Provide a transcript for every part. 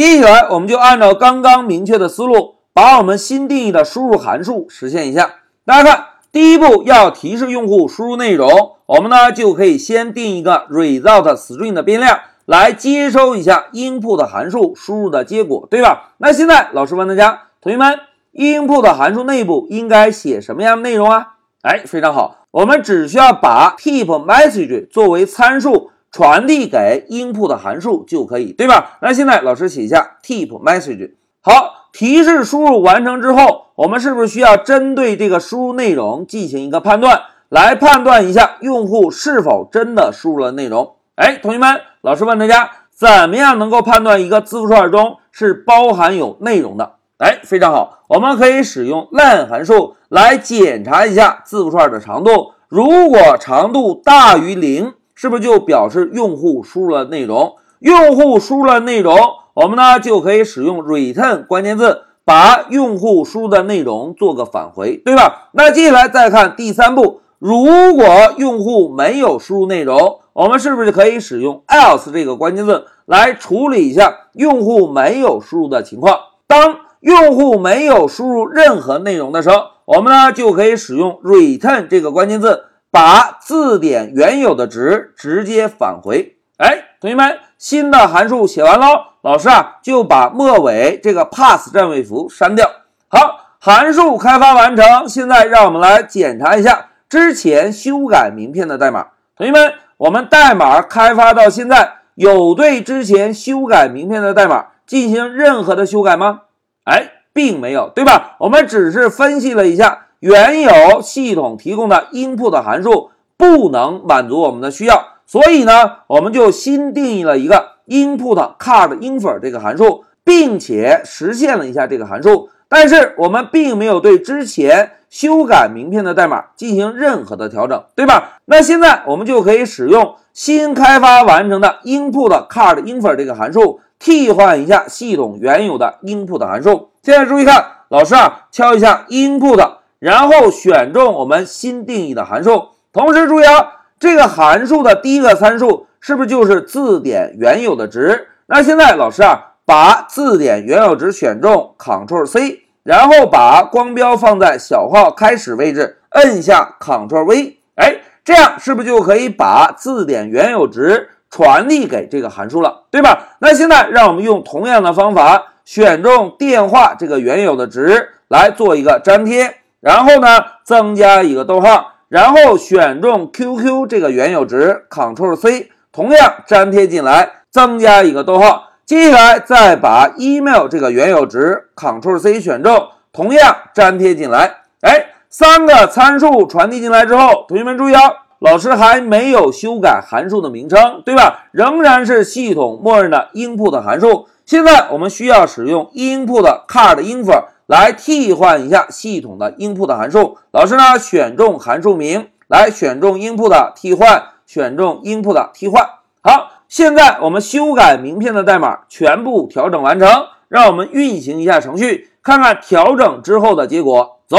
接下来我们就按照刚刚明确的思路，把我们新定义的输入函数实现一下。大家看，第一步要提示用户输入内容，我们呢就可以先定一个 result string 的变量。来接收一下 input 函数输入的结果，对吧？那现在老师问大家，同学们，input 函数内部应该写什么样的内容啊？哎，非常好，我们只需要把 tip message 作为参数传递给 input 的函数就可以，对吧？那现在老师写一下 tip message。好，提示输入完成之后，我们是不是需要针对这个输入内容进行一个判断，来判断一下用户是否真的输入了内容？哎，同学们，老师问大家，怎么样能够判断一个字符串中是包含有内容的？哎，非常好，我们可以使用 len 函数来检查一下字符串的长度。如果长度大于零，是不是就表示用户输入了内容？用户输入了内容，我们呢就可以使用 return 关键字，把用户输入的内容做个返回，对吧？那接下来再看第三步，如果用户没有输入内容。我们是不是可以使用 else 这个关键字来处理一下用户没有输入的情况？当用户没有输入任何内容的时候，我们呢就可以使用 return 这个关键字，把字典原有的值直接返回。哎，同学们，新的函数写完喽，老师啊就把末尾这个 pass 占位符删掉。好，函数开发完成。现在让我们来检查一下之前修改名片的代码，同学们。我们代码开发到现在，有对之前修改名片的代码进行任何的修改吗？哎，并没有，对吧？我们只是分析了一下原有系统提供的 input 函数不能满足我们的需要，所以呢，我们就新定义了一个 input card infer 这个函数，并且实现了一下这个函数。但是我们并没有对之前修改名片的代码进行任何的调整，对吧？那现在我们就可以使用新开发完成的 input card infer 这个函数，替换一下系统原有的 input 函数。现在注意看，老师啊，敲一下 input，然后选中我们新定义的函数。同时注意啊，这个函数的第一个参数是不是就是字典原有的值？那现在老师啊。把字典原有值选中，Ctrl C，然后把光标放在小号开始位置，摁下 Ctrl V，哎，这样是不是就可以把字典原有值传递给这个函数了，对吧？那现在让我们用同样的方法选中电话这个原有的值来做一个粘贴，然后呢增加一个逗号，然后选中 QQ 这个原有值，Ctrl C，同样粘贴进来，增加一个逗号。接下来再把 email 这个原有值 Ctrl C 选中，同样粘贴进来。哎，三个参数传递进来之后，同学们注意啊，老师还没有修改函数的名称，对吧？仍然是系统默认的 input 函数。现在我们需要使用 input card infer 来替换一下系统的 input 函数。老师呢，选中函数名，来选中 input 替换，选中 input 替换。好。现在我们修改名片的代码全部调整完成，让我们运行一下程序，看看调整之后的结果。走，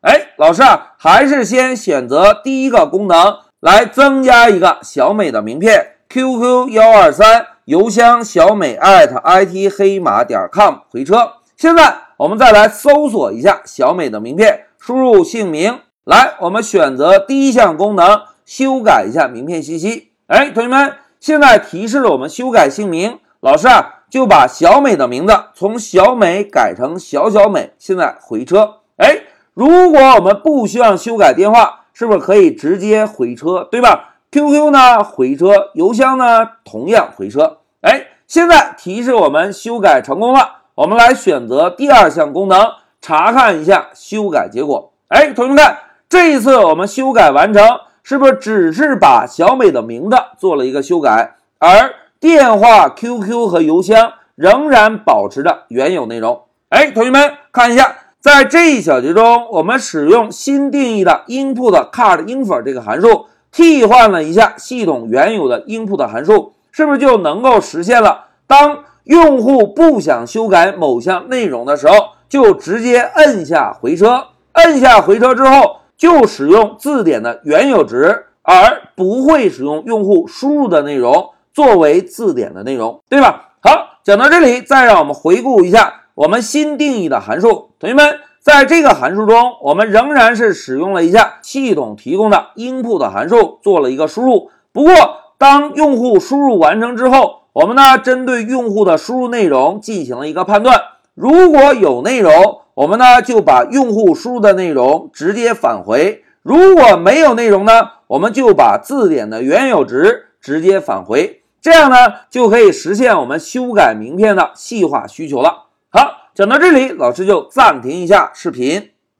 哎，老师啊，还是先选择第一个功能来增加一个小美的名片，QQ 幺二三，邮箱小美艾特 IT 黑马点 com 回车。现在我们再来搜索一下小美的名片，输入姓名，来，我们选择第一项功能，修改一下名片信息。哎，同学们。现在提示我们修改姓名，老师啊就把小美的名字从小美改成小小美。现在回车，哎，如果我们不需要修改电话，是不是可以直接回车，对吧？QQ 呢回车，邮箱呢同样回车。哎，现在提示我们修改成功了，我们来选择第二项功能，查看一下修改结果。哎，同学们看，这一次我们修改完成。是不是只是把小美的名字做了一个修改，而电话、QQ 和邮箱仍然保持着原有内容？哎，同学们看一下，在这一小节中，我们使用新定义的 input card infer 这个函数，替换了一下系统原有的 input 函数，是不是就能够实现了？当用户不想修改某项内容的时候，就直接摁下回车，摁下回车之后。就使用字典的原有值，而不会使用用户输入的内容作为字典的内容，对吧？好，讲到这里，再让我们回顾一下我们新定义的函数。同学们，在这个函数中，我们仍然是使用了一下系统提供的 input 函数做了一个输入。不过，当用户输入完成之后，我们呢针对用户的输入内容进行了一个判断。如果有内容，我们呢就把用户输入的内容直接返回；如果没有内容呢，我们就把字典的原有值直接返回。这样呢，就可以实现我们修改名片的细化需求了。好，讲到这里，老师就暂停一下视频。